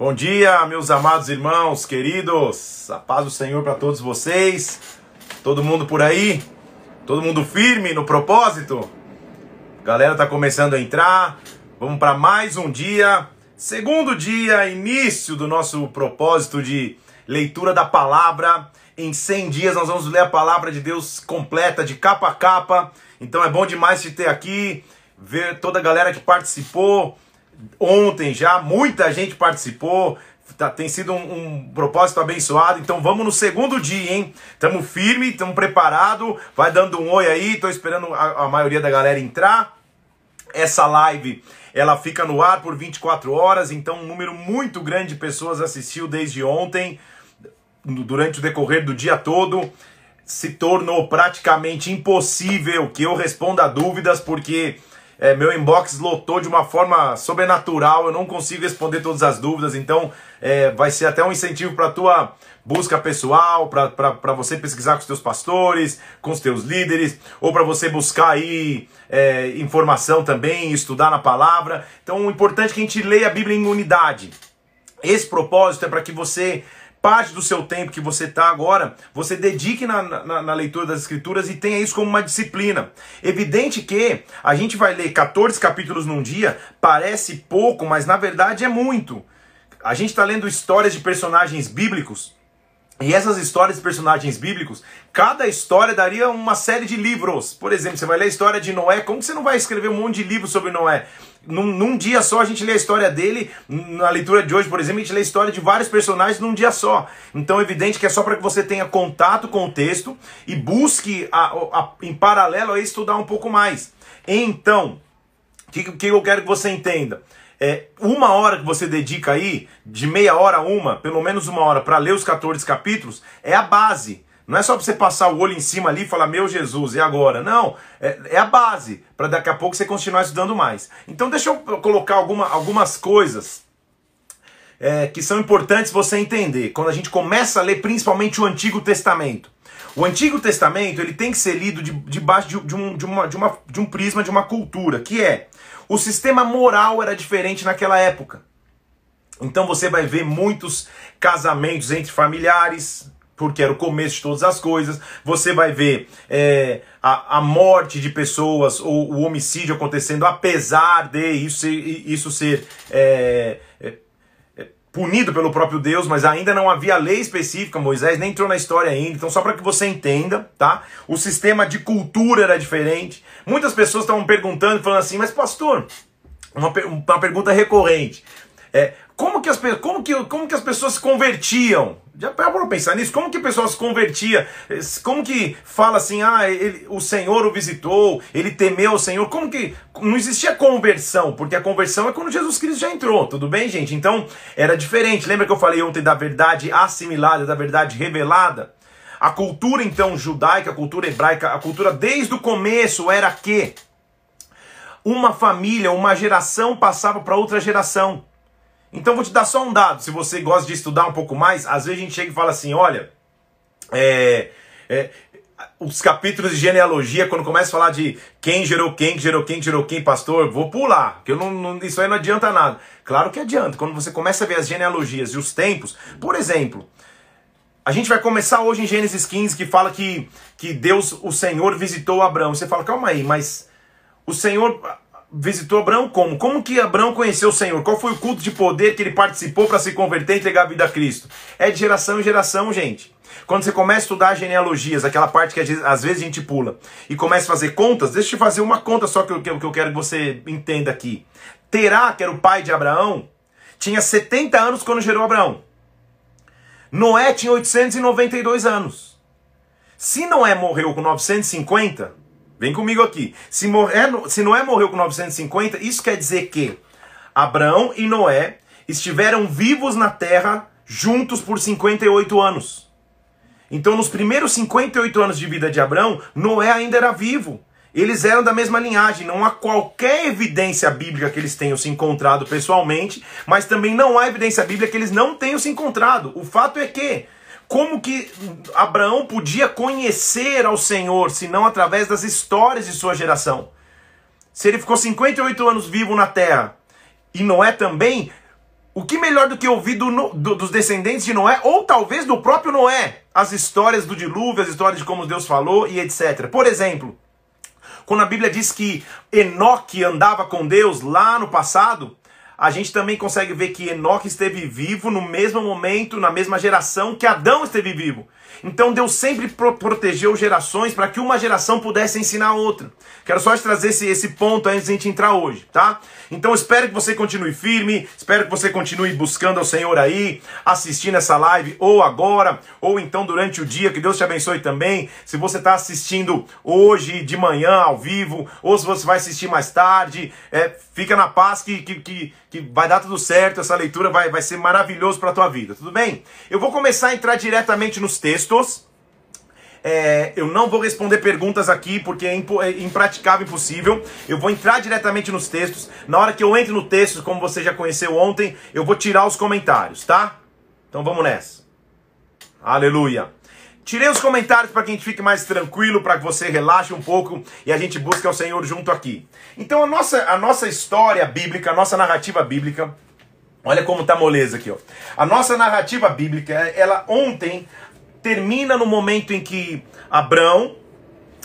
Bom dia, meus amados irmãos, queridos. A paz do Senhor para todos vocês. Todo mundo por aí? Todo mundo firme no propósito? A galera tá começando a entrar. Vamos para mais um dia, segundo dia, início do nosso propósito de leitura da palavra. Em 100 dias nós vamos ler a palavra de Deus completa, de capa a capa. Então é bom demais te ter aqui, ver toda a galera que participou ontem já, muita gente participou. Tá, tem sido um, um, propósito abençoado. Então vamos no segundo dia, hein? Tamo firme, tamo preparado. Vai dando um oi aí. Tô esperando a, a maioria da galera entrar. Essa live ela fica no ar por 24 horas, então um número muito grande de pessoas assistiu desde ontem, durante o decorrer do dia todo. Se tornou praticamente impossível que eu responda dúvidas, porque é, meu inbox lotou de uma forma sobrenatural, eu não consigo responder todas as dúvidas, então é, vai ser até um incentivo para a tua busca pessoal, para você pesquisar com os teus pastores, com os teus líderes, ou para você buscar aí é, informação também, estudar na palavra. Então o importante é que a gente leia a Bíblia em unidade. Esse propósito é para que você parte do seu tempo que você está agora, você dedique na, na, na, leitura das escrituras e tenha isso como uma disciplina. Evidente que a gente vai ler 14 capítulos num dia, parece pouco, mas na verdade é muito. A gente está lendo histórias de personagens bíblicos. E essas histórias de personagens bíblicos, cada história daria uma série de livros. Por exemplo, você vai ler a história de Noé, como que você não vai escrever um monte de livros sobre Noé? Num, num, dia só a gente lê a história dele, na leitura de hoje, por exemplo, a gente lê a história de vários personagens num dia só. Então é evidente que é só para que você tenha contato com o texto e busque, a, a, em paralelo a estudar um pouco mais. Então, o que, que eu quero que você entenda? É, uma hora que você dedica aí, de meia hora a uma, pelo menos uma hora, para ler os 14 capítulos, é a base. Não é só para você passar o olho em cima ali e falar, meu Jesus, e agora? Não, é, é a base, para daqui a pouco você continuar estudando mais. Então deixa eu colocar alguma, algumas coisas é, que são importantes você entender. Quando a gente começa a ler principalmente o Antigo Testamento. O Antigo Testamento ele tem que ser lido debaixo de, de, de, um, de, uma, de, uma, de um prisma, de uma cultura, que é o sistema moral era diferente naquela época. Então você vai ver muitos casamentos entre familiares, porque era o começo de todas as coisas. Você vai ver é, a, a morte de pessoas ou o homicídio acontecendo, apesar de isso ser, isso ser é, é, punido pelo próprio Deus, mas ainda não havia lei específica. Moisés nem entrou na história ainda. Então, só para que você entenda, tá? O sistema de cultura era diferente. Muitas pessoas estavam perguntando, falando assim, mas pastor, uma, uma pergunta recorrente. É, como, que as, como, que, como que as pessoas se convertiam? Já para pensar nisso? Como que a pessoa se convertia? Como que fala assim, ah, ele, o Senhor o visitou, ele temeu o Senhor? Como que não existia conversão? Porque a conversão é quando Jesus Cristo já entrou, tudo bem, gente? Então era diferente. Lembra que eu falei ontem da verdade assimilada, da verdade revelada? A cultura então judaica, a cultura hebraica, a cultura desde o começo era que uma família, uma geração passava para outra geração. Então vou te dar só um dado. Se você gosta de estudar um pouco mais, às vezes a gente chega e fala assim: olha, é, é, os capítulos de genealogia, quando começa a falar de quem gerou quem, que gerou quem, que gerou quem, pastor, vou pular, que eu não, não, isso aí não adianta nada. Claro que adianta. Quando você começa a ver as genealogias e os tempos, por exemplo, a gente vai começar hoje em Gênesis 15, que fala que, que Deus, o Senhor, visitou Abraão. Você fala, calma aí, mas o Senhor visitou Abraão como? Como que Abraão conheceu o Senhor? Qual foi o culto de poder que ele participou para se converter e entregar a vida a Cristo? É de geração em geração, gente. Quando você começa a estudar genealogias, aquela parte que às vezes a gente pula, e começa a fazer contas, deixa eu fazer uma conta só que eu, que eu quero que você entenda aqui. Terá, que era o pai de Abraão, tinha 70 anos quando gerou Abraão. Noé tinha 892 anos. Se Noé morreu com 950, Vem comigo aqui. Se, morrer, se Noé morreu com 950, isso quer dizer que Abraão e Noé estiveram vivos na terra juntos por 58 anos. Então, nos primeiros 58 anos de vida de Abraão, Noé ainda era vivo. Eles eram da mesma linhagem. Não há qualquer evidência bíblica que eles tenham se encontrado pessoalmente, mas também não há evidência bíblica que eles não tenham se encontrado. O fato é que como que Abraão podia conhecer ao Senhor, se não através das histórias de sua geração? Se ele ficou 58 anos vivo na terra, e Noé também, o que melhor do que ouvir do, do, dos descendentes de Noé, ou talvez do próprio Noé, as histórias do dilúvio, as histórias de como Deus falou e etc. Por exemplo, quando a Bíblia diz que Enoque andava com Deus lá no passado, a gente também consegue ver que Enoque esteve vivo no mesmo momento, na mesma geração que Adão esteve vivo. Então Deus sempre pro protegeu gerações para que uma geração pudesse ensinar a outra. Quero só te trazer esse, esse ponto antes de a gente entrar hoje, tá? Então espero que você continue firme, espero que você continue buscando ao Senhor aí, assistindo essa live, ou agora, ou então durante o dia, que Deus te abençoe também. Se você está assistindo hoje, de manhã, ao vivo, ou se você vai assistir mais tarde, é, fica na paz que, que, que, que vai dar tudo certo, essa leitura vai, vai ser maravilhoso para a tua vida, tudo bem? Eu vou começar a entrar diretamente nos textos. É, eu não vou responder perguntas aqui porque é, é, impraticável, impossível. Eu vou entrar diretamente nos textos. Na hora que eu entro no texto, como você já conheceu ontem, eu vou tirar os comentários, tá? Então vamos nessa. Aleluia. Tirei os comentários para que a gente fique mais tranquilo, para que você relaxe um pouco e a gente busque o Senhor junto aqui. Então a nossa, a nossa história bíblica, a nossa narrativa bíblica, olha como tá moleza aqui, ó. A nossa narrativa bíblica, ela ontem termina no momento em que Abraão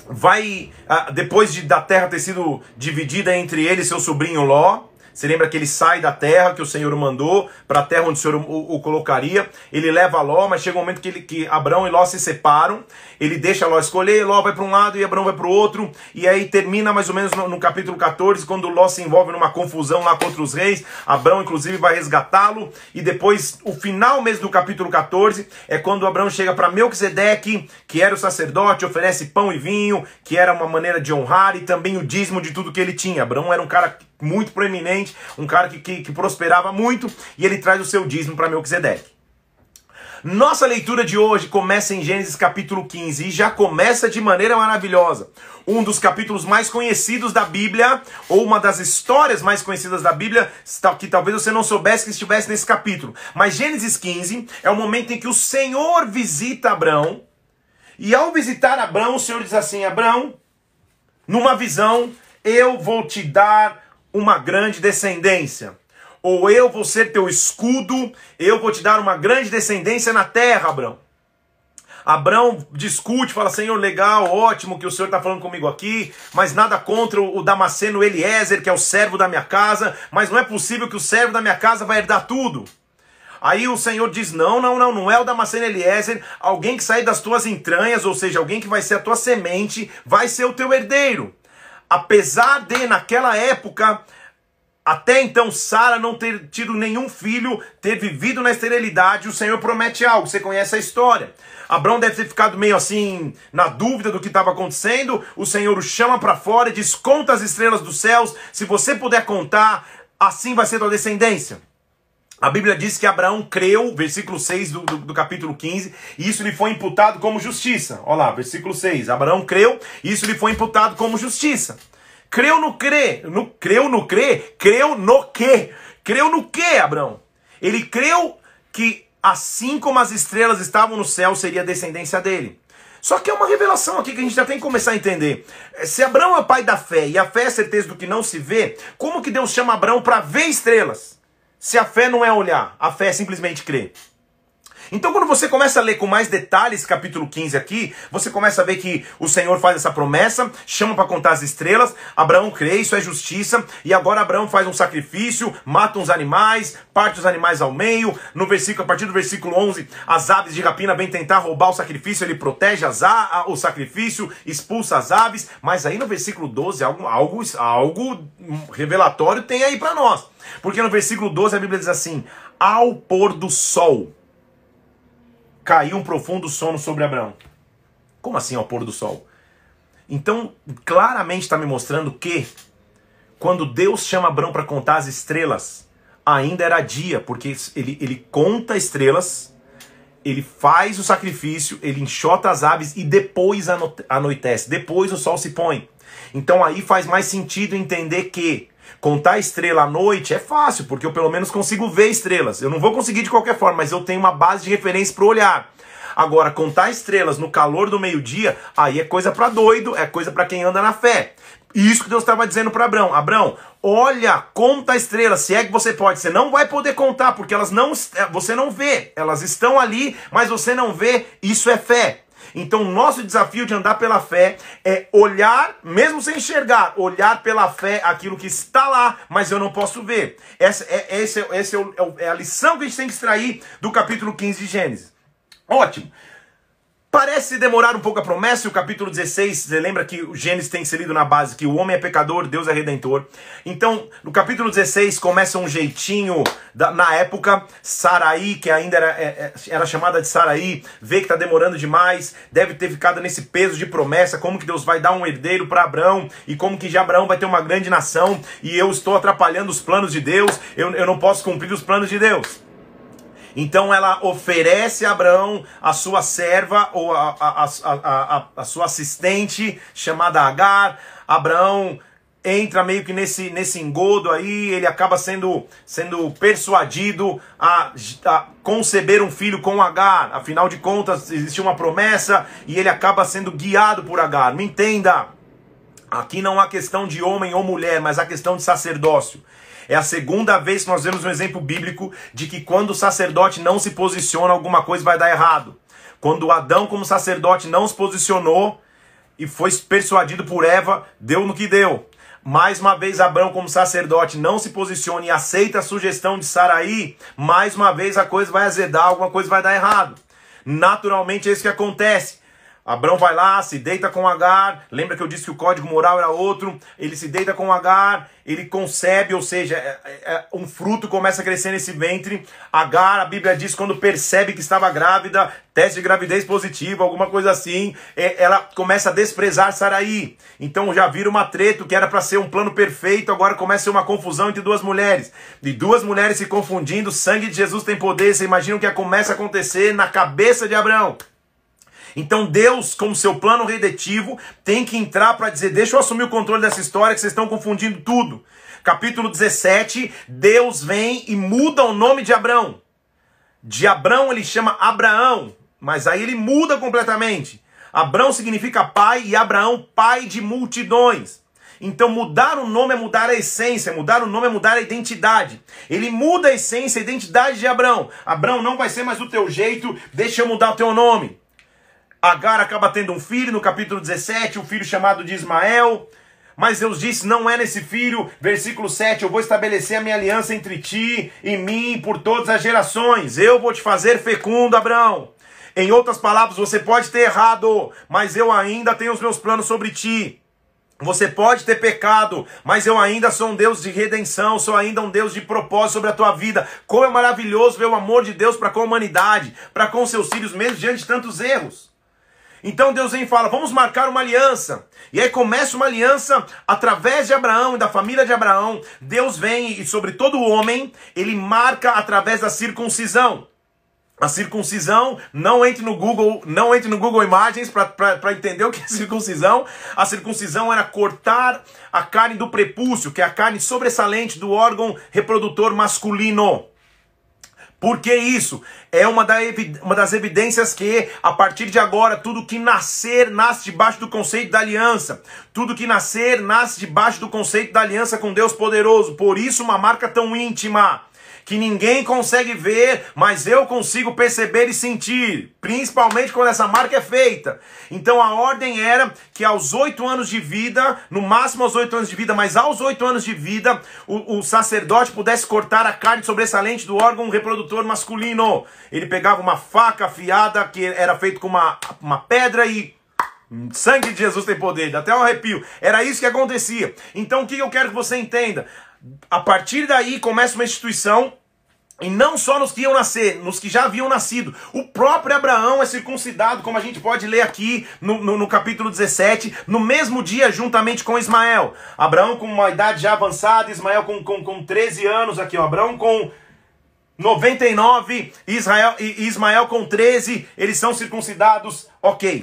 vai, ah, depois de, da terra ter sido dividida entre ele e seu sobrinho Ló, você lembra que ele sai da terra que o Senhor mandou para a terra onde o Senhor o, o, colocaria. Ele leva Ló, mas chega um momento que, ele, que Abraão e Ló se separam. Ele deixa Ló escolher, Ló vai para um lado e Abraão vai para o outro. E aí termina mais ou menos no, no, capítulo 14, quando Ló se envolve numa confusão lá contra os reis. Abraão, inclusive, vai resgatá-lo. E depois, o final mesmo do capítulo 14, é quando Abraão chega para Melquisedeque, que era o sacerdote, oferece pão e vinho, que era uma maneira de honrar, e também o dízimo de tudo que ele tinha. Abraão era um cara muito proeminente, um cara que, que, que prosperava muito, e ele traz o seu dízimo para Melquisedeque. Nossa leitura de hoje começa em Gênesis capítulo 15 e já começa de maneira maravilhosa. Um dos capítulos mais conhecidos da Bíblia, ou uma das histórias mais conhecidas da Bíblia, que talvez você não soubesse que estivesse nesse capítulo. Mas Gênesis 15 é o momento em que o Senhor visita Abraão, e ao visitar Abraão, o Senhor diz assim: Abraão, numa visão, eu vou te dar uma grande descendência. Ou eu vou ser teu escudo, eu vou te dar uma grande descendência na terra, Abraão. Abraão discute, fala, Senhor, legal, ótimo que o Senhor está falando comigo aqui, mas nada contra o Damasceno Eliezer, que é o servo da minha casa, mas não é possível que o servo da minha casa vai herdar tudo. Aí o Senhor diz: Não, não, não, não é o Damasceno Eliezer, alguém que sai das tuas entranhas, ou seja, alguém que vai ser a tua semente, vai ser o teu herdeiro apesar de naquela época até então Sara não ter tido nenhum filho, ter vivido na esterilidade, o Senhor promete algo. Você conhece a história. Abraão deve ter ficado meio assim na dúvida do que estava acontecendo. O Senhor o chama para fora e diz: "Conta as estrelas dos céus, se você puder contar, assim vai ser tua descendência". A Bíblia diz que Abraão creu, versículo 6 do, do, do, capítulo 15, e isso lhe foi imputado como justiça. Olha lá, versículo 6. Abraão creu, e isso lhe foi imputado como justiça. Creu no crê, no, creu no crê, creu no quê? Creu no quê, Abraão? Ele creu que assim como as estrelas estavam no céu, seria a descendência dele. Só que é uma revelação aqui que a gente já tem que começar a entender. Se Abraão é o pai da fé e a fé é a certeza do que não se vê, como que Deus chama Abraão para ver estrelas? Se a fé não é olhar, a fé é simplesmente crer. Então, quando você começa a ler com mais detalhes capítulo 15 aqui, você começa a ver que o Senhor faz essa promessa, chama para contar as estrelas, Abraão crê, isso é justiça, e agora Abraão faz um sacrifício, mata uns animais, parte os animais ao meio. No versículo, a partir do versículo 11, as aves de rapina vêm tentar roubar o sacrifício, ele protege as a, o sacrifício, expulsa as aves, mas aí no versículo 12, algo, algo, algo revelatório tem aí para nós. Porque no versículo 12 a Bíblia diz assim: Ao pôr do sol caiu um profundo sono sobre Abraão. Como assim ao pôr do sol? Então, claramente está me mostrando que quando Deus chama Abraão para contar as estrelas, ainda era dia, porque ele, ele conta estrelas, ele faz o sacrifício, ele enxota as aves e depois anoitece, depois o sol se põe. Então aí faz mais sentido entender que Contar estrela à noite é fácil, porque eu pelo menos consigo ver estrelas. Eu não vou conseguir de qualquer forma, mas eu tenho uma base de referência para olhar. Agora, contar estrelas no calor do meio-dia, aí é coisa para doido, é coisa para quem anda na fé. Isso que Deus estava dizendo para Abraão. Abraão, olha, conta a estrela, se é que você pode. Você não vai poder contar, porque elas não, você não vê. Elas estão ali, mas você não vê. Isso é fé. Então, o nosso desafio de andar pela fé é olhar, mesmo sem enxergar, olhar pela fé aquilo que está lá, mas eu não posso ver. Essa é, esse, esse é, é, é a lição que a gente tem que extrair do capítulo 15 de Gênesis. Ótimo. Parece demorar um pouco a promessa, e o capítulo 16, você lembra que o Gênesis tem inserido na base que o homem é pecador, Deus é redentor. Então, no capítulo 16 começa um jeitinho, da, na época, Saraí, que ainda era, é, é, era chamada de Saraí, vê que está demorando demais, deve ter ficado nesse peso de promessa, como que Deus vai dar um herdeiro para Abraão, e como que de Abraão vai ter uma grande nação, e eu estou atrapalhando os planos de Deus, eu, eu não posso cumprir os planos de Deus. Então ela oferece a Abraão a sua serva ou a, a, a, a, a sua assistente chamada Agar. Abraão entra meio que nesse, nesse engodo aí, ele acaba sendo, sendo persuadido a, a, conceber um filho com Agar. Afinal de contas, existe uma promessa e ele acaba sendo guiado por Agar. Me entenda, aqui não há questão de homem ou mulher, mas há questão de sacerdócio. É a segunda vez que nós vemos um exemplo bíblico de que quando o sacerdote não se posiciona, alguma coisa vai dar errado. Quando Adão, como sacerdote, não se posicionou e foi persuadido por Eva, deu no que deu. Mais uma vez, Abraão, como sacerdote, não se posiciona e aceita a sugestão de Saraí. Mais uma vez, a coisa vai azedar, alguma coisa vai dar errado. Naturalmente, é isso que acontece. Abraão vai lá, se deita com Agar. Lembra que eu disse que o código moral era outro? Ele se deita com Agar, ele concebe, ou seja, é, é, é, um fruto começa a crescer nesse ventre. Agar, a Bíblia diz, quando percebe que estava grávida, teste de gravidez positivo, alguma coisa assim, é, ela começa a desprezar Saraí. Então já vira uma treta, que era para ser um plano perfeito, agora começa a ser uma confusão entre duas mulheres. E duas mulheres se confundindo, sangue de Jesus tem poder. Você imagina o que começa a acontecer na cabeça de Abraão. Então Deus, como seu plano redetivo, tem que entrar para dizer: deixa eu assumir o controle dessa história que vocês estão confundindo tudo. Capítulo 17, Deus vem e muda o nome de Abraão. De Abraão ele chama Abraão, mas aí ele muda completamente. Abraão significa pai e Abraão pai de multidões. Então mudar o nome é mudar a essência, mudar o nome é mudar a identidade. Ele muda a essência, a identidade de Abraão. Abraão não vai ser mais do teu jeito, deixa eu mudar o teu nome. Agar acaba tendo um filho no capítulo 17, um filho chamado de Ismael. Mas Deus disse: Não é nesse filho, versículo 7, eu vou estabelecer a minha aliança entre ti e mim por todas as gerações. Eu vou te fazer fecundo, Abraão. Em outras palavras, você pode ter errado, mas eu ainda tenho os meus planos sobre ti. Você pode ter pecado, mas eu ainda sou um Deus de redenção, sou ainda um Deus de propósito sobre a tua vida. Como é maravilhoso ver o amor de Deus para com a humanidade, para com seus filhos, mesmo diante de tantos erros. Então Deus vem e fala: vamos marcar uma aliança. E aí começa uma aliança através de Abraão e da família de Abraão. Deus vem e sobre todo homem, ele marca através da circuncisão. A circuncisão, não entre no Google, não entre no Google Imagens para entender o que é circuncisão. A circuncisão era cortar a carne do prepúcio, que é a carne sobressalente do órgão reprodutor masculino. Por que isso? É uma das evidências que, a partir de agora, tudo que nascer, nasce debaixo do conceito da aliança. Tudo que nascer, nasce debaixo do conceito da aliança com Deus poderoso. Por isso, uma marca tão íntima que ninguém consegue ver, mas eu consigo perceber e sentir, principalmente quando essa marca é feita. Então a ordem era que aos oito anos de vida, no máximo aos oito anos de vida, mas aos oito anos de vida, o, o sacerdote pudesse cortar a carne sobressalente do órgão reprodutor masculino. Ele pegava uma faca afiada que era feito com uma, uma pedra e Sangue de Jesus tem poder, até um arrepio. Era isso que acontecia. Então o que eu quero que você entenda? A partir daí começa uma instituição e não só nos que iam nascer, nos que já haviam nascido. O próprio Abraão é circuncidado, como a gente pode ler aqui no, no, no, capítulo 17, no mesmo dia, juntamente com Ismael. Abraão com uma idade já avançada, Ismael com, com, com 13 anos aqui, ó. Abraão com 99, Israel, Ismael com 13, eles são circuncidados, ok.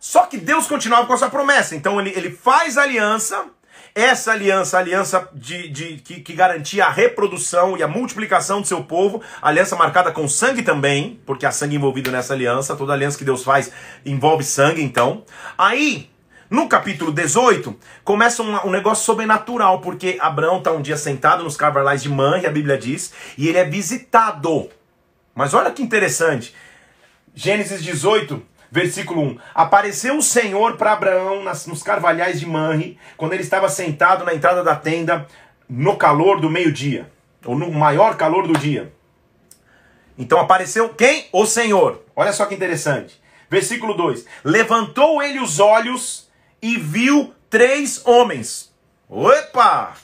Só que Deus continuava com a sua promessa. Então ele, ele faz aliança essa aliança, a aliança de, de, que, que garantia a reprodução e a multiplicação do seu povo, aliança marcada com sangue também, porque há sangue envolvido nessa aliança, toda aliança que Deus faz envolve sangue, então. Aí, No capítulo 18, começa um, um negócio sobrenatural, porque Abraão está um dia sentado nos carvalhais de Mãe, a Bíblia diz, e ele é visitado. Mas olha que interessante. Gênesis 18, versículo 1. Apareceu o Senhor para Abraão nas, nos carvalhais de Manre, quando ele estava sentado na entrada da tenda, no calor do meio-dia, ou no maior calor do dia. Então apareceu quem? O Senhor. Olha só que interessante. Versículo 2: Levantou ele os olhos e viu três homens. Opa!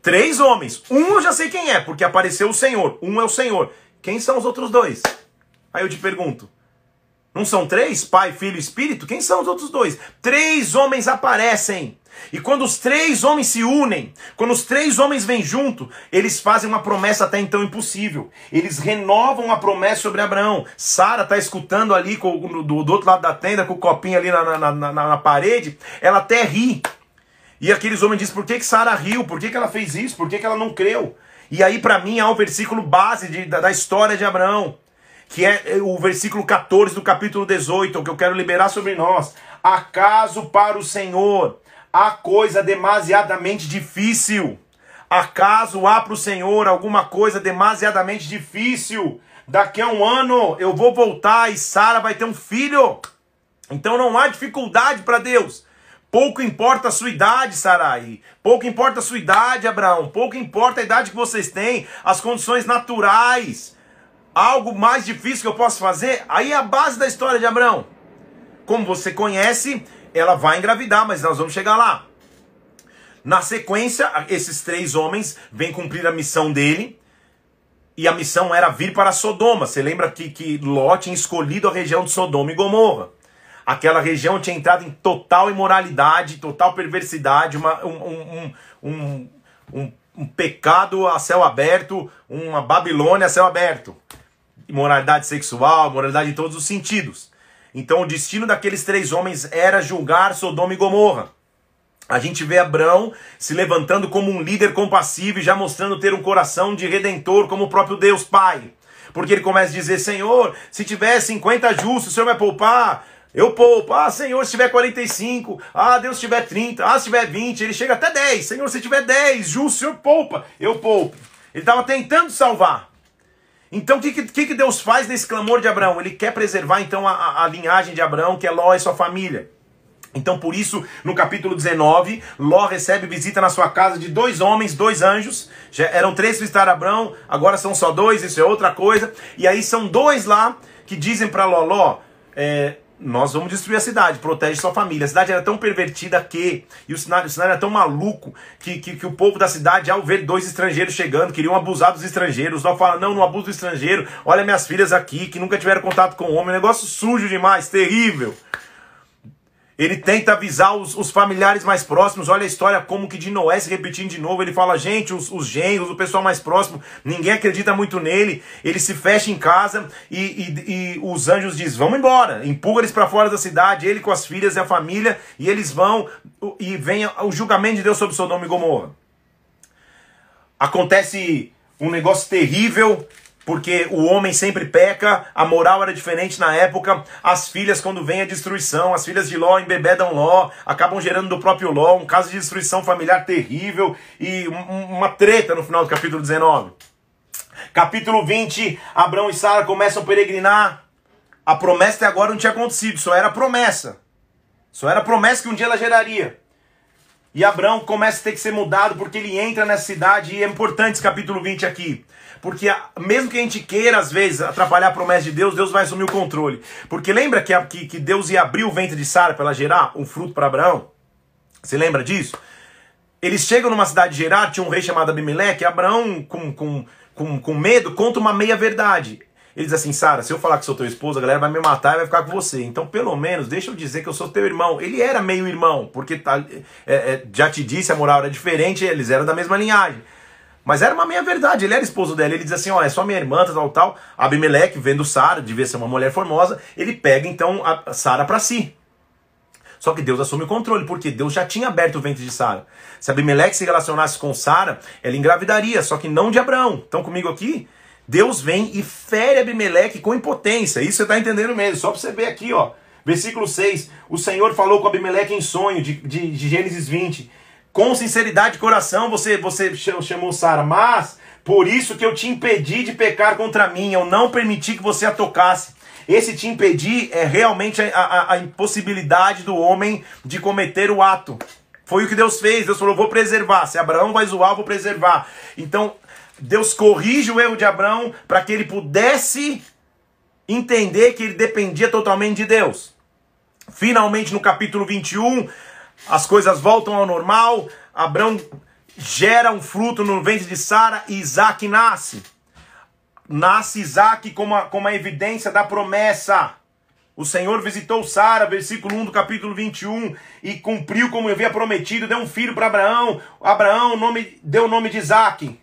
Três homens. Um eu já sei quem é, porque apareceu o Senhor. Um é o Senhor. Quem são os outros dois? Aí eu te pergunto. Não são três? Pai, Filho e Espírito? Quem são os outros dois? Três homens aparecem. E quando os três homens se unem, quando os três homens vêm junto, eles fazem uma promessa até então impossível. Eles renovam a promessa sobre Abraão. Sara está escutando ali com, do, do, outro lado da tenda, com o copinho ali na, na, na, na parede. Ela até ri. E aqueles homens dizem: por que, que Sara riu? Por que, que ela fez isso? Por que, que ela não creu? E aí, para mim, há o versículo base de, da, da história de Abraão que é o versículo 14 do capítulo 18, que eu quero liberar sobre nós. Acaso para o Senhor há coisa demasiadamente difícil? Acaso há para o Senhor alguma coisa demasiadamente difícil? Daqui a um ano eu vou voltar e Sara vai ter um filho. Então não há dificuldade para Deus. Pouco importa a sua idade, Sarai. Pouco importa a sua idade, Abraão. Pouco importa a idade que vocês têm, as condições naturais. Algo mais difícil que eu posso fazer? Aí é a base da história de Abraão. Como você conhece, ela vai engravidar, mas nós vamos chegar lá. Na sequência, esses três homens vêm cumprir a missão dele. E a missão era vir para Sodoma. Você lembra que, que Ló tinha escolhido a região de Sodoma e Gomorra. Aquela região tinha entrado em total imoralidade, total perversidade, uma, um, um, um, um, um pecado a céu aberto, uma Babilônia a céu aberto. Imoralidade sexual, moralidade em todos os sentidos. Então o destino daqueles três homens era julgar Sodoma e Gomorra. A gente vê Abraão se levantando como um líder compassivo e já mostrando ter um coração de redentor como o próprio Deus Pai. Porque ele começa a dizer: Senhor, se tiver 50 justos, o Senhor vai poupar? Eu poupo. Ah, Senhor, se tiver 45. Ah, Deus, se tiver 30. Ah, se tiver 20. Ele chega até 10. Senhor, se tiver 10, justo, o Senhor poupa. Eu poupo. Ele estava tentando salvar. Então, o que, que, que Deus faz nesse clamor de Abraão? Ele quer preservar, então, a, a linhagem de Abraão, que é Ló e sua família. Então, por isso, no capítulo 19, Ló recebe visita na sua casa de dois homens, dois anjos. Já eram três visitar Abraão, agora são só dois, isso é outra coisa. E aí são dois lá que dizem para Ló, Ló, é, nós vamos destruir a cidade, protege sua família. A cidade era tão pervertida que, e o cenário, o cenário era tão maluco, que, que, que, o povo da cidade, ao ver dois estrangeiros chegando, queriam abusar dos estrangeiros. Não fala, não, não abuso do estrangeiro. Olha minhas filhas aqui, que nunca tiveram contato com o homem. negócio sujo demais, terrível. Ele tenta avisar os, os, familiares mais próximos. Olha a história como que de Noé se repetindo de novo. Ele fala, gente, os, os genros, o pessoal mais próximo, ninguém acredita muito nele. Ele se fecha em casa e, e, e os anjos dizem, vamos embora. Empurra eles para fora da cidade, ele com as filhas e a família, e eles vão e vem o julgamento de Deus sobre Sodoma e Gomorra. Acontece um negócio terrível porque o homem sempre peca, a moral era diferente na época, as filhas, quando vem a destruição, as filhas de Ló embebedam Ló, acabam gerando do próprio Ló, um caso de destruição familiar terrível e uma treta no final do capítulo 19. Capítulo 20, Abraão e Sara começam a peregrinar. A promessa até agora não tinha acontecido, só era promessa. Só era promessa que um dia ela geraria. E Abraão começa a ter que ser mudado porque ele entra nessa cidade, e é importante esse capítulo 20 aqui. Porque mesmo que a gente queira, às vezes, atrapalhar a promessa de Deus, Deus vai assumir o controle. Porque lembra que, que, que Deus ia abrir o ventre de Sara para ela gerar um fruto para Abraão? Você lembra disso? Eles chegam numa cidade de Gerar, tinha um rei chamado Abimeleque, e Abraão, com, com, com, com medo, conta uma meia-verdade. Ele diz assim, Sara, se eu falar que sou teu esposo, a galera vai me matar e vai ficar com você. Então, pelo menos, deixa eu dizer que eu sou teu irmão. Ele era meio irmão, porque tá, é, é, já te disse, a moral era diferente, eles eram da mesma linhagem. Mas era uma meia verdade, ele era esposo dela. Ele diz assim: ó, é só minha irmã, tal, tal. Abimeleque, vendo Sara, devia ser uma mulher formosa, ele pega então a Sara para si. Só que Deus assume o controle, porque Deus já tinha aberto o ventre de Sara. Se Abimeleque se relacionasse com Sara, ela engravidaria, só que não de Abraão. Estão comigo aqui? Deus vem e fere Abimeleque com impotência. Isso você está entendendo mesmo. Só para você ver aqui, ó. Versículo 6. O Senhor falou com Abimeleque em sonho, de, de, de Gênesis 20. Com sinceridade de coração você, você chamou Sara, mas por isso que eu te impedi de pecar contra mim, eu não permiti que você a tocasse. Esse te impedir é realmente a, a, a impossibilidade do homem de cometer o ato. Foi o que Deus fez. Deus falou: vou preservar. Se Abraão vai zoar, vou preservar. Então, Deus corrige o erro de Abraão para que ele pudesse entender que ele dependia totalmente de Deus. Finalmente, no capítulo 21, as coisas voltam ao normal. Abraão gera um fruto no ventre de Sara e Isaac nasce. Nasce Isaac como a, como a evidência da promessa. O Senhor visitou Sara, versículo 1 do capítulo 21, e cumpriu como havia prometido, deu um filho para Abraão. Abraão nome, deu o nome de Isaac.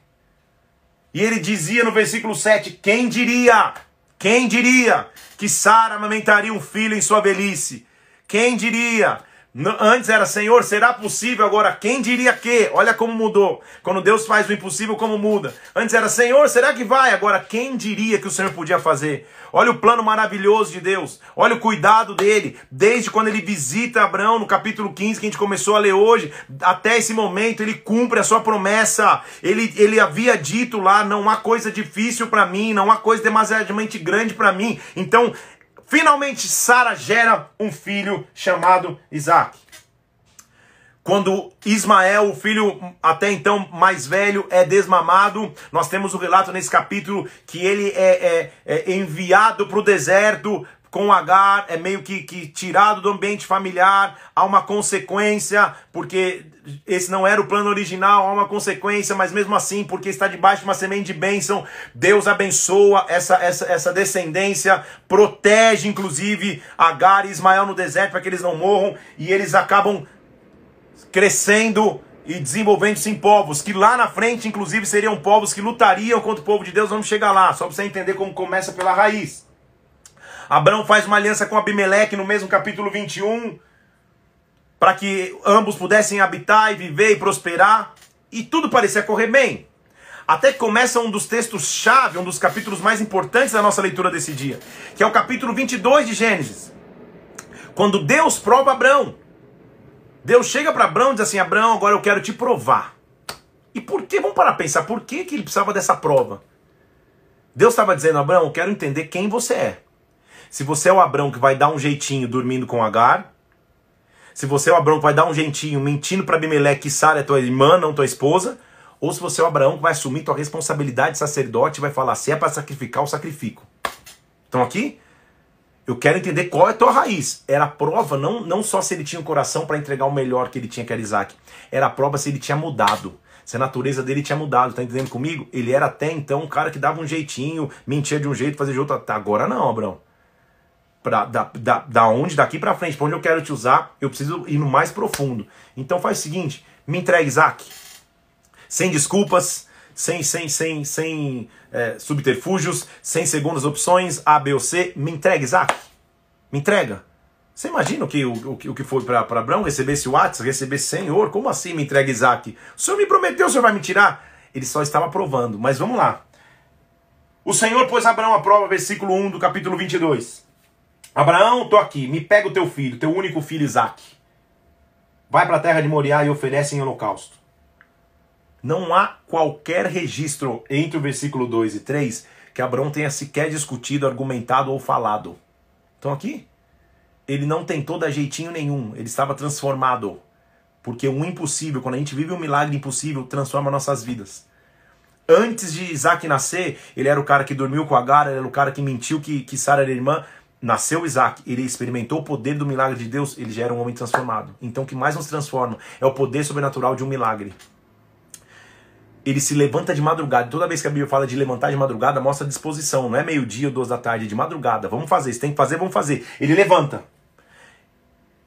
E ele dizia no versículo 7: Quem diria? Quem diria que Sara amamentaria um filho em sua velhice? Quem diria? Antes era Senhor, será possível? Agora, quem diria que? Olha como mudou. Quando Deus faz o impossível, como muda. Antes era Senhor, será que vai? Agora, quem diria que o Senhor podia fazer? Olha o plano maravilhoso de Deus. Olha o cuidado dele. Desde quando ele visita Abraão, no capítulo 15, que a gente começou a ler hoje, até esse momento, ele cumpre a sua promessa. Ele, ele havia dito lá: não há coisa difícil para mim, não há coisa demasiadamente grande para mim. Então, Finalmente, Sara gera um filho chamado Isaac. Quando Ismael, o filho até então mais velho, é desmamado, nós temos o um relato nesse capítulo que ele é, é, é enviado para o deserto com Agar, é meio que, que tirado do ambiente familiar, há uma consequência, porque esse não era o plano original, há uma consequência, mas mesmo assim, porque está debaixo de uma semente de bênção, Deus abençoa essa, essa, essa descendência, protege inclusive Agar e Ismael no deserto para que eles não morram, e eles acabam crescendo e desenvolvendo-se em povos, que lá na frente, inclusive, seriam povos que lutariam contra o povo de Deus. Vamos chegar lá, só para você entender como começa pela raiz. Abraão faz uma aliança com Abimeleque no mesmo capítulo 21, para que ambos pudessem habitar e viver e prosperar, e tudo parecia correr bem. Até que começa um dos textos-chave, um dos capítulos mais importantes da nossa leitura desse dia, que é o capítulo 22 de Gênesis. Quando Deus prova Abraão. Deus chega para Abraão e diz assim: Abraão, agora eu quero te provar. E por que? Vamos parar a pensar, por que, que ele precisava dessa prova? Deus estava dizendo, Abraão, eu quero entender quem você é. Se você é o Abrão que vai dar um jeitinho dormindo com Agar, se você é o Abrão que vai dar um jeitinho mentindo para Abimeleque que Sara é tua irmã, não tua esposa, ou se você é o Abraão que vai assumir tua responsabilidade de sacerdote e vai falar, se é para sacrificar, eu sacrifico. Então aqui, eu quero entender qual é a tua raiz. Era prova, não, não só se ele tinha o um coração para entregar o melhor que ele tinha, que era Isaac. Era prova se ele tinha mudado. Se a natureza dele tinha mudado, tá entendendo comigo? Ele era até então um cara que dava um jeitinho, mentia de um jeito, fazia de outro. Agora não, Abraão pra, da, da, da onde, daqui para frente, para onde eu quero te usar, eu preciso ir no mais profundo. Então faz o seguinte, me entregue Isaac. Sem desculpas, sem, sem, sem, sem é, subterfúgios, sem segundas opções, A, B ou C, me entregue Isaac. Me entrega. Você imagina o que, o, o, o que foi para Abraão receber esse WhatsApp, receber Senhor? Como assim me entrega Isaac? O Senhor me prometeu, o Senhor vai me tirar? Ele só estava provando, mas vamos lá. O Senhor pôs Abraão à prova, versículo 1 do capítulo 22. Abraão, tô aqui, me pega o teu filho, teu único filho Isaac. Vai para a terra de Moriá e oferece em holocausto. Não há qualquer registro entre o versículo 2 e 3 que Abraão tenha sequer discutido, argumentado ou falado. Então aqui, ele não tentou dar jeitinho nenhum, ele estava transformado. Porque o impossível, quando a gente vive um milagre impossível, transforma nossas vidas. Antes de Isaac nascer, ele era o cara que dormiu com Agar, ele era o cara que mentiu que, que Sara era irmã, nasceu Isaac, ele experimentou o poder do milagre de Deus, ele já era um homem transformado. Então o que mais nos transforma é o poder sobrenatural de um milagre. Ele se levanta de madrugada. Toda vez que a Bíblia fala de levantar de madrugada, mostra disposição. Não é meio-dia ou duas da tarde, é de madrugada. Vamos fazer. Se tem que fazer, vamos fazer. Ele levanta.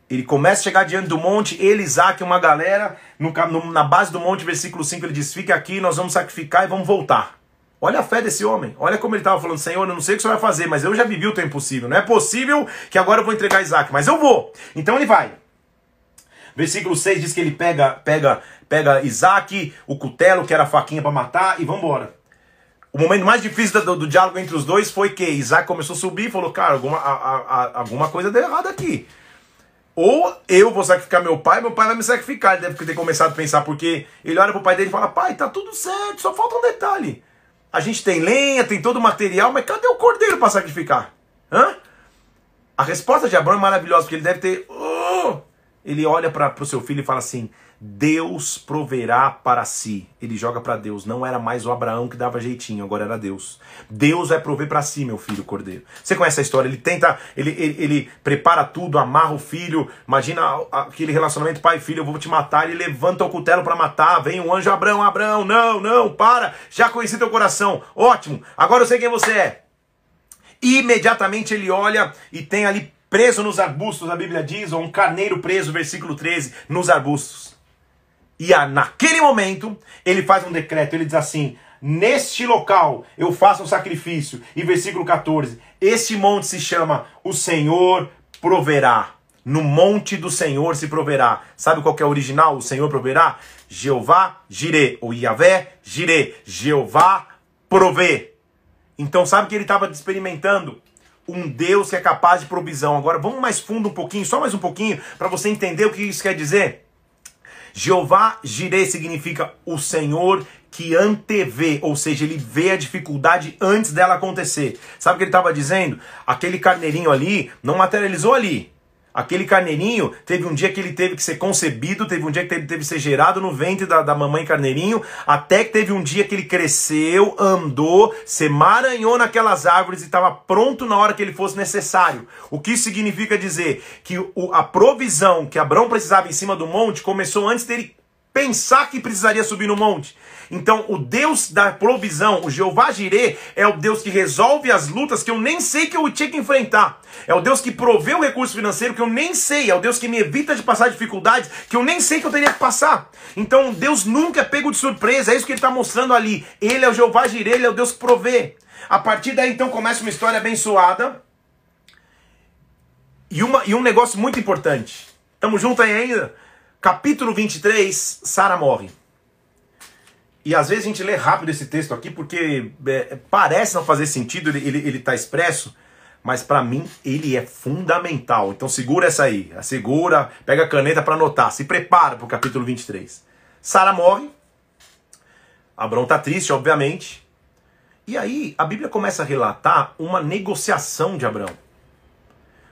Ele começa a chegar diante do monte, ele, Isaac, uma galera, no, na base do monte, versículo 5, ele diz: Fica aqui, nós vamos sacrificar e vamos voltar. Olha a fé desse homem. Olha como ele estava falando, Senhor, eu não sei o que você vai fazer, mas eu já vivi o teu impossível. Não é possível que agora eu vou entregar Isaac, mas eu vou. Então ele vai. Versículo 6 diz que ele pega, pega, pega Isaac, o cutelo, que era a faquinha para matar, e vamos embora. O momento mais difícil do, do, diálogo entre os dois foi que Isaac começou a subir e falou: Cara, alguma, a, a, alguma coisa deu errado aqui. Ou eu vou sacrificar meu pai, meu pai vai me sacrificar. Ele deve ter começado a pensar, porque ele olha pro pai dele e fala: Pai, tá tudo certo, só falta um detalhe. A gente tem lenha, tem todo o material, mas cadê o cordeiro para sacrificar? Hã? A resposta de Abraão é maravilhosa, porque ele deve ter. Oh! Ele olha para o seu filho e fala assim: Deus proverá para si. Ele joga para Deus. Não era mais o Abraão que dava jeitinho, agora era Deus. Deus vai prover para si, meu filho cordeiro. Você conhece a história? Ele tenta, ele, ele, ele, prepara tudo, amarra o filho. Imagina aquele relacionamento pai filho: eu vou te matar. Ele levanta o cutelo para matar. Vem um anjo: Abraão, Abraão, não, não, para. Já conheci teu coração. Ótimo, agora eu sei quem você é. Imediatamente ele olha e tem ali preso nos arbustos, a Bíblia diz, ou um carneiro preso, versículo 13, nos arbustos. E a, naquele momento, ele faz um decreto, ele diz assim: Neste local eu faço um sacrifício. E versículo 14: Este monte se chama O Senhor proverá. No monte do Senhor se proverá. Sabe qual é o original? O Senhor proverá? Jeová Jirê, ou Yahvé Jirê. Jeová provê. Então sabe que ele estava experimentando? Um Deus que é capaz de provisão. Agora vamos mais fundo um pouquinho, só mais um pouquinho, para você entender o que isso quer dizer. Jeová Jireh significa o Senhor que antevê, ou seja, ele vê a dificuldade antes dela acontecer. Sabe o que ele estava dizendo? Aquele carneirinho ali não materializou ali. Aquele carneirinho teve um dia que ele teve que ser concebido, teve um dia que ele teve que ser gerado no ventre da, da mamãe carneirinho, até que teve um dia que ele cresceu, andou, se emaranhou naquelas árvores e estava pronto na hora que ele fosse necessário. O que significa dizer? Que o, a provisão que Abraão precisava em cima do monte começou antes dele pensar que precisaria subir no monte. Então, o Deus da provisão, o Jeová Jireh, é o Deus que resolve as lutas que eu nem sei que eu tinha que enfrentar. É o Deus que provê o recurso financeiro que eu nem sei. É o Deus que me evita de passar dificuldades que eu nem sei que eu teria que passar. Então, Deus nunca é pego de surpresa. É isso que ele está mostrando ali. Ele é o Jeová Jireh, ele é o Deus que provê. A partir daí, então, começa uma história abençoada. E, uma, e um negócio muito importante. Estamos juntos aí ainda? Capítulo 23, Sara morre. E às vezes a gente lê rápido esse texto aqui porque é, parece não fazer sentido, ele está tá expresso, mas para mim ele é fundamental. Então segura essa aí, segura, pega a caneta para anotar, se prepara para o capítulo 23. Sara morre, Abraão está triste, obviamente, e aí a Bíblia começa a relatar uma negociação de Abraão.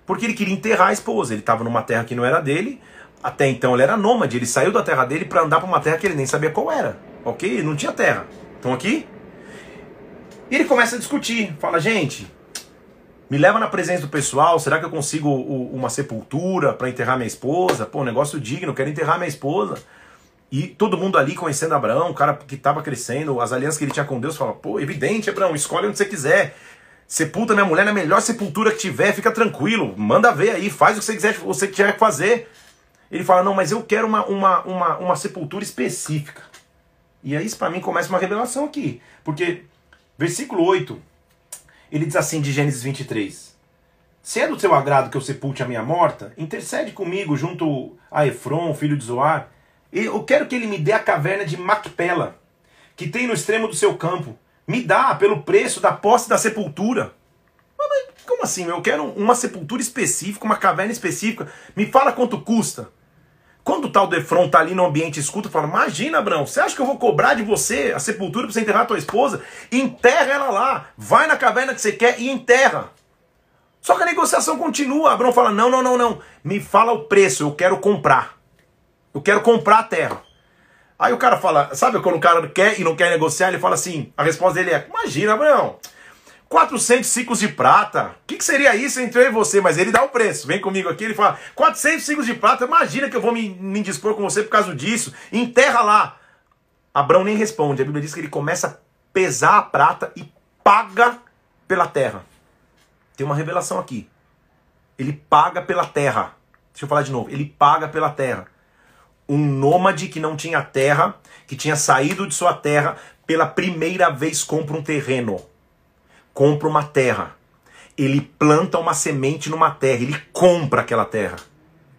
Porque ele queria enterrar a esposa, ele estava numa terra que não era dele, até então ele era nômade, ele saiu da terra dele para andar para uma terra que ele nem sabia qual era ok? Não tinha terra. Estão aqui? E ele começa a discutir. Fala, gente, me leva na presença do pessoal. Será que eu consigo uma sepultura para enterrar minha esposa? Pô, negócio digno, quero enterrar minha esposa. E todo mundo ali conhecendo Abraão, o cara que estava crescendo, as alianças que ele tinha com Deus, fala: pô, evidente, Abraão, escolhe onde você quiser. Sepulta minha mulher na melhor sepultura que tiver, fica tranquilo, manda ver aí, faz o que você quiser, você tiver que fazer. Ele fala: não, mas eu quero uma, uma, uma, uma sepultura específica. E aí, para mim, começa uma revelação aqui. Porque, versículo 8, ele diz assim de Gênesis 23. Se é do seu agrado que eu sepulte a minha morta, intercede comigo junto a Efron, filho de Zoar. Eu quero que ele me dê a caverna de Macpela, que tem no extremo do seu campo. Me dá pelo preço da posse da sepultura. Mas como assim? Eu quero uma sepultura específica, uma caverna específica. Me fala quanto custa. Quando o tal Defron tá ali no ambiente escuta, fala: Imagina, Abraão, você acha que eu vou cobrar de você a sepultura para você enterrar a tua esposa? Enterra ela lá, vai na caverna que você quer e enterra. Só que a negociação continua. Abraão fala: Não, não, não, não. Me fala o preço, eu quero comprar. Eu quero comprar a terra. Aí o cara fala: Sabe quando o cara quer e não quer negociar? Ele fala assim: A resposta dele é: Imagina, Abraão. 400 ciclos de prata. O que, que, seria isso entre eu e você? Mas ele dá o preço. Vem comigo aqui, ele fala: 400 ciclos de prata. Imagina que eu vou me, me dispor com você por causa disso. Enterra lá. Abraão nem responde. A Bíblia diz que ele começa a pesar a prata e paga pela terra. Tem uma revelação aqui. Ele paga pela terra. Deixa eu falar de novo. Ele paga pela terra. Um nômade que não tinha terra, que tinha saído de sua terra, pela primeira vez compra um terreno compra uma terra. Ele planta uma semente numa terra, ele compra aquela terra.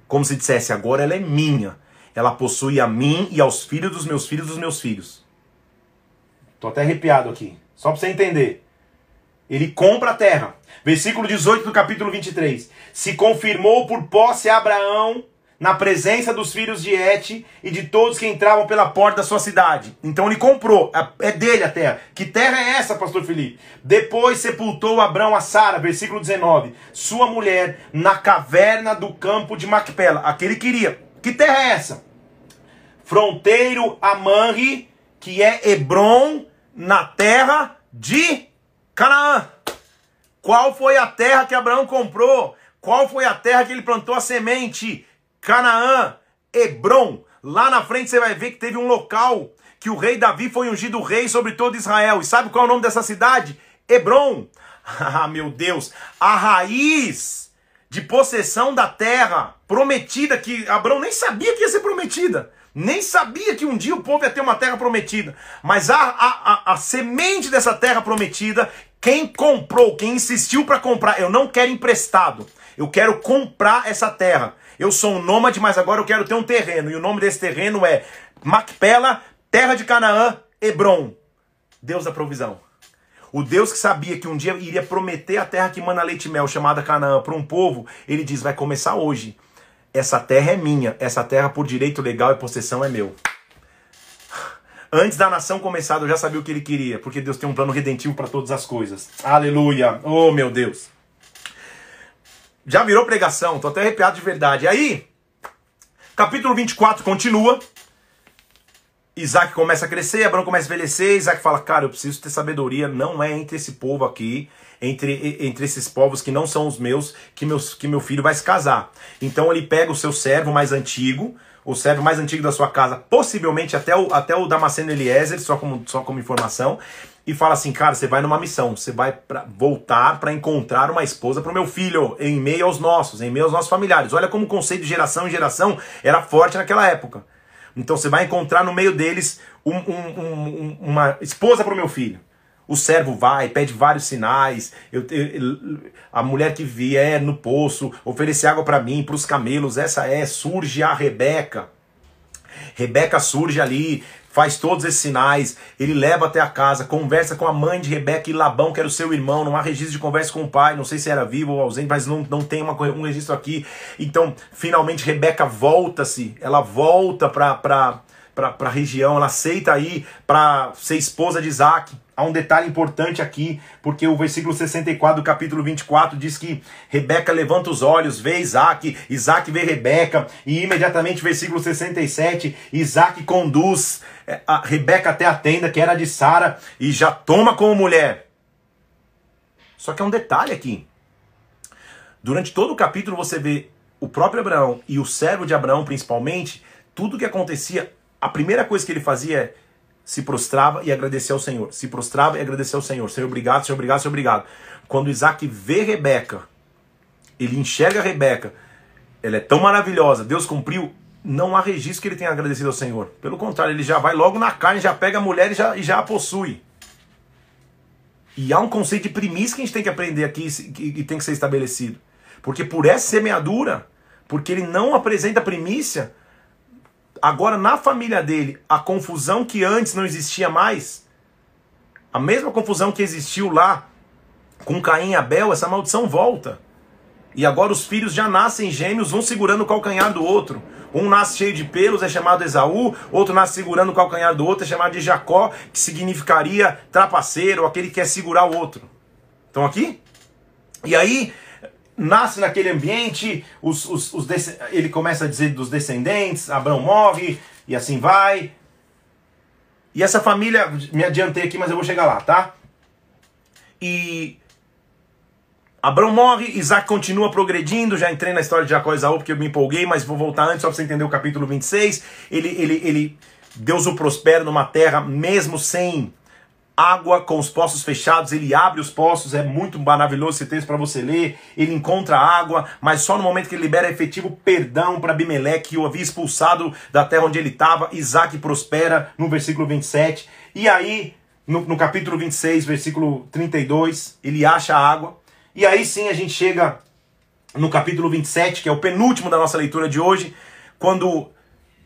Como se dissesse, agora ela é minha. Ela possui a mim e aos filhos dos meus filhos dos meus filhos. Tô até arrepiado aqui. Só para você entender. Ele compra a terra. Versículo 18 do capítulo 23. Se confirmou por posse a Abraão na presença dos filhos de Et e de todos que entravam pela porta da sua cidade. Então ele comprou, é dele a terra. Que terra é essa, pastor Felipe? Depois sepultou Abraão a Sara, versículo 19, sua mulher, na caverna do campo de Macpela. Aquele queria. Que terra é essa? Fronteiro a Manri, que é Hebron, na terra de Canaã. Qual foi a terra que Abraão comprou? Qual foi a terra que ele plantou a semente? Canaã, Hebron. Lá na frente você vai ver que teve um local que o rei Davi foi ungido rei sobre todo Israel. E sabe qual é o nome dessa cidade? Hebron. Ah, meu Deus, a raiz de possessão da terra prometida que Abraão nem sabia que ia ser prometida. Nem sabia que um dia o povo ia ter uma terra prometida. Mas a, a, a, a semente dessa terra prometida, quem comprou, quem insistiu para comprar, eu não quero emprestado. Eu quero comprar essa terra. Eu sou um nômade, mas agora eu quero ter um terreno. E o nome desse terreno é Macpela, terra de Canaã, Hebron. Deus da provisão. O Deus que sabia que um dia iria prometer a terra que mana leite e mel, chamada Canaã, para um povo, ele diz: vai começar hoje. Essa terra é minha, essa terra por direito legal e possessão é meu. Antes da nação começar, eu já sabia o que ele queria, porque Deus tem um plano redentivo para todas as coisas. Aleluia! Oh, meu Deus! Já virou pregação, tô até arrepiado de verdade. Aí, capítulo 24 continua. Isaac começa a crescer, Abraão começa a envelhecer, Isaac fala, cara, eu preciso ter sabedoria, não é entre esse povo aqui, entre, entre esses povos que não são os meus, que, meus, que meu filho vai se casar. Então ele pega o seu servo mais antigo, o servo mais antigo da sua casa, possivelmente até o, até o Damasceno Eliezer, só como, só como informação, e fala assim, cara, você vai numa missão, você vai pra, voltar para encontrar uma esposa para o meu filho, em meio aos nossos, em meio aos nossos familiares. Olha como o conceito de geração em geração era forte naquela época. Então você vai encontrar no meio deles um, um, um, uma esposa para o meu filho. O servo vai, pede vários sinais. Eu, eu, a mulher que vier no poço, oferecer água para mim, para os camelos. Essa é, surge a Rebeca. Rebeca surge ali, faz todos esses sinais, ele leva até a casa, conversa com a mãe de Rebeca e Labão, que era o seu irmão, não há registro de conversa com o pai, não sei se era vivo ou ausente, mas não, não tem uma, um registro aqui. Então, finalmente, Rebeca volta-se, ela volta para a região, ela aceita ir para ser esposa de Isaac. Há um detalhe importante aqui, porque o versículo 64 do capítulo 24 diz que Rebeca levanta os olhos, vê Isaac, Isaac vê Rebeca, e imediatamente, versículo 67, Isaac conduz a Rebeca até a tenda que era de Sara e já toma como mulher. Só que é um detalhe aqui. Durante todo o capítulo você vê o próprio Abraão e o servo de Abraão, principalmente, tudo que acontecia, a primeira coisa que ele fazia é se prostrava e agradecia ao Senhor. Se prostrava e agradecia ao Senhor. Senhor, obrigado, Senhor, obrigado, Senhor, obrigado. Quando Isaac vê Rebeca, ele enxerga Rebeca, ela é tão maravilhosa, Deus cumpriu, não há registro que ele tenha agradecido ao Senhor. Pelo contrário, ele já vai logo na carne, já pega a mulher e já, e já a possui. E há um conceito de primícia que a gente tem que aprender aqui e tem que ser estabelecido. Porque por essa semeadura, porque ele não apresenta primícia, Agora, na família dele, a confusão que antes não existia mais, a mesma confusão que existiu lá com Caim e Abel, essa maldição volta. E agora os filhos já nascem gêmeos, um segurando o calcanhar do outro. Um nasce cheio de pelos, é chamado Esaú, outro nasce segurando o calcanhar do outro, é chamado de Jacó, que significaria trapaceiro, aquele que quer segurar o outro. Estão aqui? E aí, nasce naquele ambiente, os, os, os ele começa a dizer dos descendentes, Abraão morre, e assim vai. E essa família, me adiantei aqui, mas eu vou chegar lá, tá? E Abraão morre, Isaac continua progredindo, já entrei na história de Jacó e Esaú porque eu me empolguei, mas vou voltar antes só para você entender o capítulo 26. Ele, ele, ele, Deus o prospera numa terra mesmo sem água com os poços fechados, ele abre os poços, é muito maravilhoso esse texto para você ler. Ele encontra água, mas só no momento que ele libera efetivo perdão para Abimeleque, que o havia expulsado da terra onde ele estava. Isaac prospera no versículo 27. E aí, no, no capítulo 26, versículo 32, ele acha água. E aí sim a gente chega no capítulo 27, que é o penúltimo da nossa leitura de hoje, quando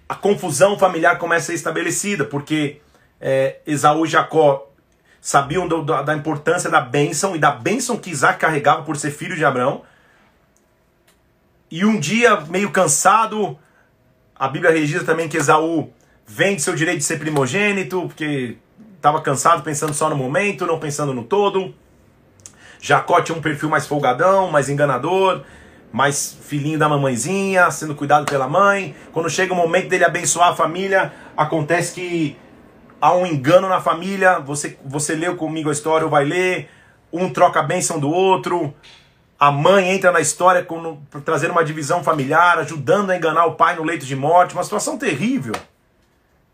a confusão familiar começa a ser estabelecida, porque é, Esaú e Jacó sabiam do, da, da importância da bênção e da bênção que Isaac carregava por ser filho de Abraão. E um dia, meio cansado, a Bíblia registra também que Esaú vende seu direito de ser primogênito, porque estava cansado pensando só no momento, não pensando no todo. Jacó tinha um perfil mais folgadão, mais enganador, mais filhinho da mamãezinha, sendo cuidado pela mãe. Quando chega o momento dele abençoar a família, acontece que há um engano na família. Você, você leu comigo a história ou vai ler. Um troca a bênção do outro. A mãe entra na história com, trazendo uma divisão familiar, ajudando a enganar o pai no leito de morte. Uma situação terrível.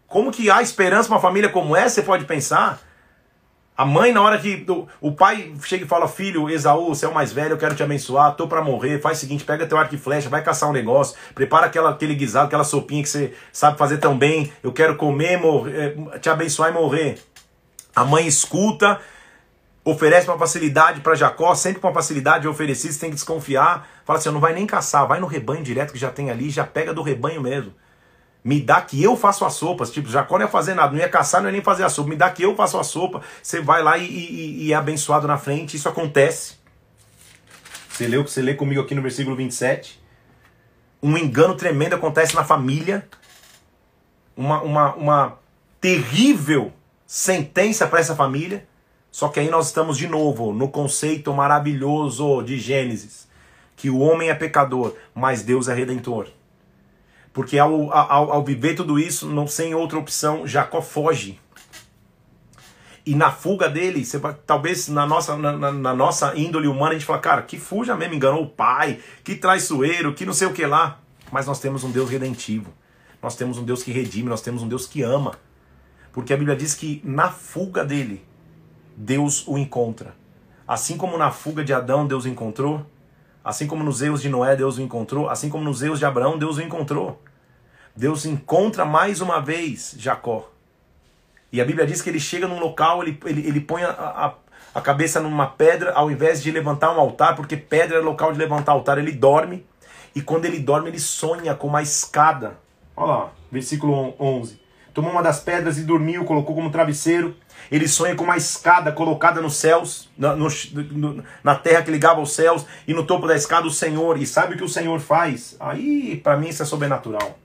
Como que há esperança para uma família como essa? Você pode pensar. A mãe, na hora que o, pai chega e fala: Filho, Esaú, você é o mais velho, eu quero te abençoar, tô para morrer. Faz o seguinte: pega teu arco e flecha, vai caçar um negócio, prepara aquela, aquele guisado, aquela sopinha que você sabe fazer tão bem. Eu quero comer, morrer, eh, te abençoar e morrer. A mãe escuta, oferece uma facilidade para Jacó, sempre com uma facilidade oferecida, você tem que desconfiar. Fala assim: não vai nem caçar, vai no rebanho direto que já tem ali, já pega do rebanho mesmo. Me dá que eu faço as sopas. Tipo, Jacó não ia fazer nada, não ia caçar, não ia nem fazer a sopa. Me dá que eu faço a sopa. Você vai lá e, e, e é abençoado na frente. Isso acontece. Você leu, você lê comigo aqui no versículo 27. Um engano tremendo acontece na família. Uma, uma, uma terrível sentença para essa família. Só que aí nós estamos de novo no conceito maravilhoso de Gênesis, que o homem é pecador, mas Deus é redentor. Porque ao, ao, ao viver tudo isso, não sem outra opção, Jacó foge. E na fuga dele, você, talvez na nossa, na, na, nossa índole humana a gente fala, cara, que fuja mesmo, enganou o pai, que traiçoeiro, que não sei o que lá. Mas nós temos um Deus redentivo. Nós temos um Deus que redime, nós temos um Deus que ama. Porque a Bíblia diz que na fuga dele, Deus o encontra. Assim como na fuga de Adão Deus o encontrou, assim como nos erros de Noé Deus o encontrou, assim como nos erros de Abraão Deus o encontrou. Deus encontra mais uma vez Jacó. E a Bíblia diz que ele chega num local, ele, ele, ele põe a, a, a cabeça numa pedra ao invés de levantar um altar, porque pedra é local de levantar altar. Ele dorme, e quando ele dorme, ele sonha com uma escada. Olha lá, versículo 11. Tomou uma das pedras e dormiu, colocou como travesseiro. Ele sonha com uma escada colocada nos céus, na, no, na terra que ligava aos céus, e no topo da escada o Senhor. E sabe o que o Senhor faz? Aí, para mim, isso é sobrenatural.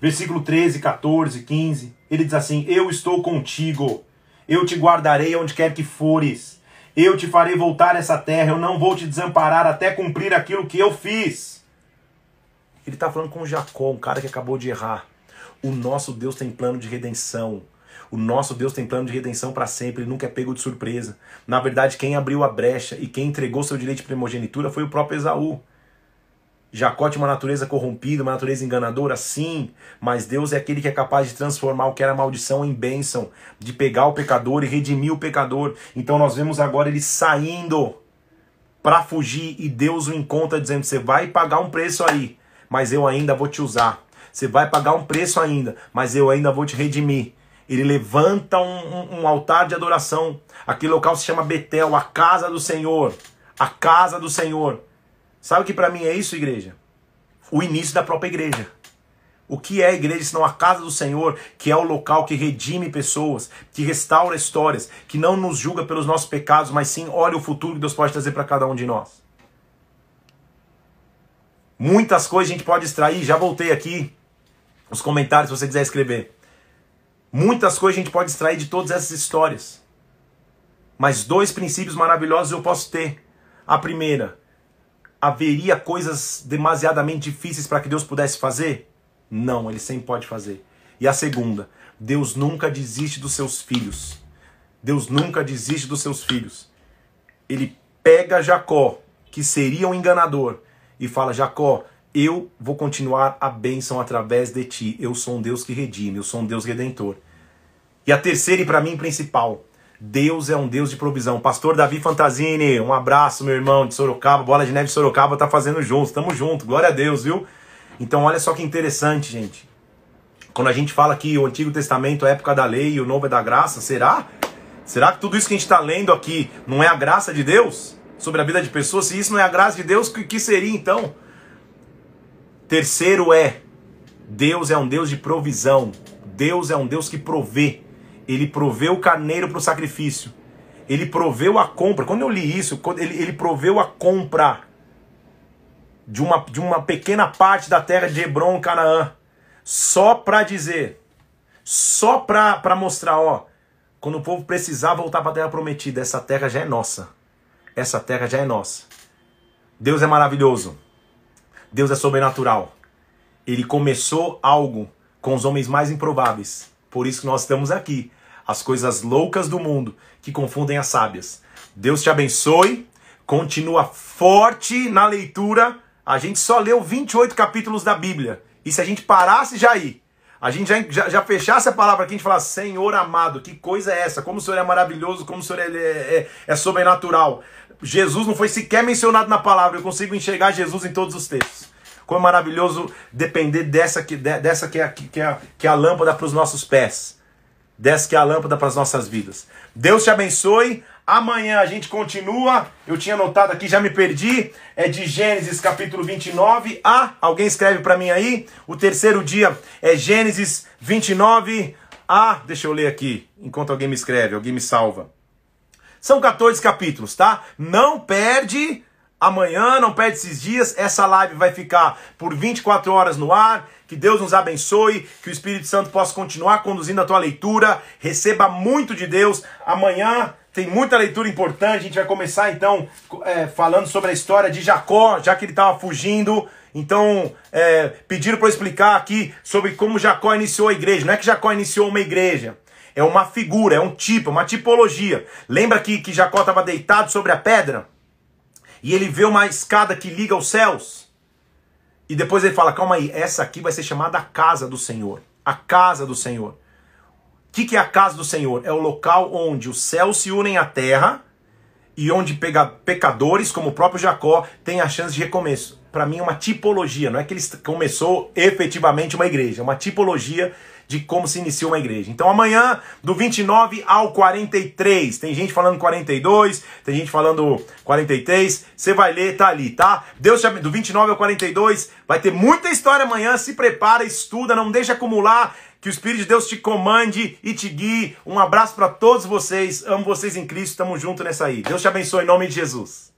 Versículo 13, 14, 15. Ele diz assim: Eu estou contigo, eu te guardarei onde quer que fores. Eu te farei voltar essa terra, eu não vou te desamparar até cumprir aquilo que eu fiz. Ele está falando com Jacó, um cara que acabou de errar. O nosso Deus tem plano de redenção. O nosso Deus tem plano de redenção para sempre, ele nunca é pego de surpresa. Na verdade, quem abriu a brecha e quem entregou seu direito de primogenitura foi o próprio Esaú. Jacó tinha uma natureza corrompida, uma natureza enganadora, sim, mas Deus é aquele que é capaz de transformar o que era maldição em bênção, de pegar o pecador e redimir o pecador. Então nós vemos agora ele saindo para fugir e Deus o encontra dizendo: Você vai pagar um preço aí, mas eu ainda vou te usar. Você vai pagar um preço ainda, mas eu ainda vou te redimir. Ele levanta um, um, altar de adoração. Aquele local se chama Betel, a casa do Senhor. A casa do Senhor. Sabe o que para mim é isso, igreja? O início da própria igreja. O que é a igreja senão a casa do Senhor, que é o local que redime pessoas, que restaura histórias, que não nos julga pelos nossos pecados, mas sim olha o futuro que Deus pode trazer para cada um de nós. Muitas coisas a gente pode extrair, já voltei aqui, os comentários se você quiser escrever. Muitas coisas a gente pode extrair de todas essas histórias. Mas dois princípios maravilhosos eu posso ter. A primeira, haveria coisas demasiadamente difíceis para que Deus pudesse fazer? Não, ele sempre pode fazer. E a segunda, Deus nunca desiste dos seus filhos. Deus nunca desiste dos seus filhos. Ele pega Jacó, que seria um enganador, e fala: Jacó, eu vou continuar a bênção através de ti. Eu sou um Deus que redime, eu sou um Deus redentor. E a terceira e para mim principal, Deus é um Deus de provisão. Pastor Davi Fantasini, um abraço, meu irmão de Sorocaba, Bola de Neve Sorocaba tá fazendo junto, tamo junto, glória a Deus, viu? Então olha só que interessante, gente. Quando a gente fala que o Antigo Testamento é época da lei e o Novo é da graça, será? Será que tudo isso que a gente está lendo aqui não é a graça de Deus sobre a vida de pessoas? Se isso não é a graça de Deus, o que seria então? Terceiro é, Deus é um Deus de provisão. Deus é um Deus que provê. Ele proveu o carneiro para o sacrifício. Ele proveu a compra. Quando eu li isso, ele, ele proveu a compra de uma, de uma pequena parte da terra de Hebron, Canaã. Só para dizer, só para mostrar, ó, quando o povo precisar voltar para a terra prometida, essa terra já é nossa. Essa terra já é nossa. Deus é maravilhoso. Deus é sobrenatural. Ele começou algo com os homens mais improváveis. Por isso que nós estamos aqui. As coisas loucas do mundo que confundem as sábias. Deus te abençoe. Continua forte na leitura a gente só leu 28 capítulos da Bíblia. E se a gente parasse já aí, a gente já, já, já fechasse a palavra aqui, a gente falasse, Senhor amado, que coisa é essa? Como o Senhor é maravilhoso, como o Senhor é, é, é sobrenatural. Jesus não foi sequer mencionado na palavra, eu consigo enxergar Jesus em todos os textos. Como é maravilhoso depender dessa que, dessa que, é, que, é, que é a lâmpada para os nossos pés. Dessa que é a lâmpada para as nossas vidas. Deus te abençoe. Amanhã a gente continua. Eu tinha anotado aqui, já me perdi. É de Gênesis capítulo 29 a. Alguém escreve para mim aí. O terceiro dia é Gênesis 29 a. Deixa eu ler aqui, enquanto alguém me escreve, alguém me salva. São 14 capítulos, tá? Não perde amanhã, não perde esses dias. Essa live vai ficar por 24 horas no ar. Que Deus nos abençoe, que o Espírito Santo possa continuar conduzindo a tua leitura. Receba muito de Deus. Amanhã tem muita leitura importante. A gente vai começar então é, falando sobre a história de Jacó, já que ele estava fugindo. Então, é, pediram para explicar aqui sobre como Jacó iniciou a igreja. Não é que Jacó iniciou uma igreja, é uma figura, é um tipo, uma tipologia. Lembra que, que Jacó estava deitado sobre a pedra? E ele vê uma escada que liga aos céus. E depois ele fala: calma aí, essa aqui vai ser chamada a casa do Senhor. A casa do Senhor. O que, que, é a casa do Senhor? É o local onde os céus se unem à terra e onde pecadores, como o próprio Jacó, têm a chance de recomeço. Para mim é uma tipologia, não é que ele começou efetivamente uma igreja, é uma tipologia de como se inicia uma igreja. Então amanhã, do 29 ao 43, tem gente falando 42, tem gente falando 43, você vai ler, tá ali, tá? Deus te do 29 ao 42, vai ter muita história amanhã, se prepara, estuda, não deixa acumular que o Espírito de Deus te comande e te guie. Um abraço para todos vocês. Amo vocês em Cristo. Tamo junto nessa aí. Deus te abençoe em nome de Jesus.